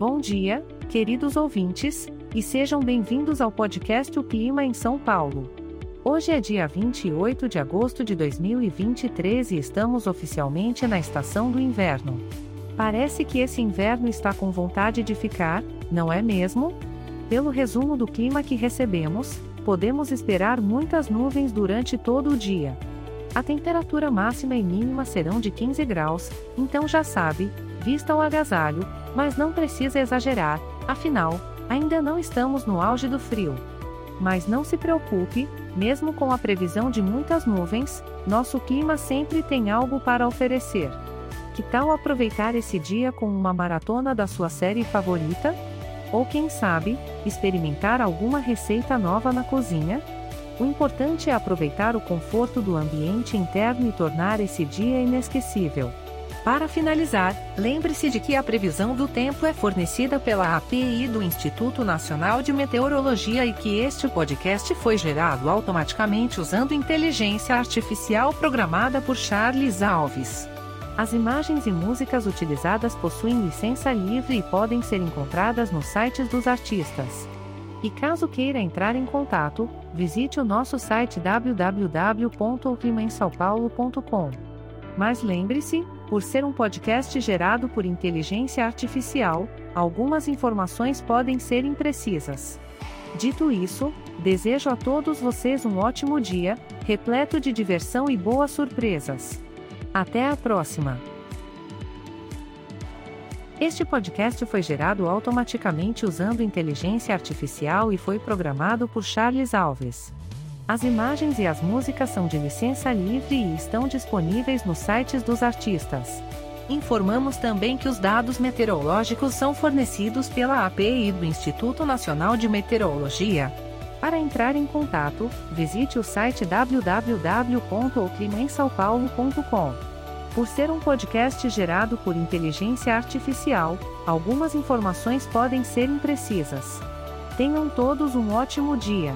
Bom dia, queridos ouvintes, e sejam bem-vindos ao podcast O Clima em São Paulo. Hoje é dia 28 de agosto de 2023 e estamos oficialmente na estação do inverno. Parece que esse inverno está com vontade de ficar, não é mesmo? Pelo resumo do clima que recebemos, podemos esperar muitas nuvens durante todo o dia. A temperatura máxima e mínima serão de 15 graus, então já sabe, vista o agasalho, mas não precisa exagerar, afinal, ainda não estamos no auge do frio. Mas não se preocupe, mesmo com a previsão de muitas nuvens, nosso clima sempre tem algo para oferecer. Que tal aproveitar esse dia com uma maratona da sua série favorita? Ou quem sabe, experimentar alguma receita nova na cozinha? O importante é aproveitar o conforto do ambiente interno e tornar esse dia inesquecível. Para finalizar, lembre-se de que a previsão do tempo é fornecida pela API do Instituto Nacional de Meteorologia e que este podcast foi gerado automaticamente usando inteligência artificial programada por Charles Alves. As imagens e músicas utilizadas possuem licença livre e podem ser encontradas nos sites dos artistas. E caso queira entrar em contato, visite o nosso site www.oclimaemsaopaulo.com. Mas lembre-se, por ser um podcast gerado por inteligência artificial, algumas informações podem ser imprecisas. Dito isso, desejo a todos vocês um ótimo dia, repleto de diversão e boas surpresas. Até a próxima! Este podcast foi gerado automaticamente usando inteligência artificial e foi programado por Charles Alves. As imagens e as músicas são de licença livre e estão disponíveis nos sites dos artistas. Informamos também que os dados meteorológicos são fornecidos pela API do Instituto Nacional de Meteorologia. Para entrar em contato, visite o site www.oclimaemsaopaulo.com. Por ser um podcast gerado por inteligência artificial, algumas informações podem ser imprecisas. Tenham todos um ótimo dia.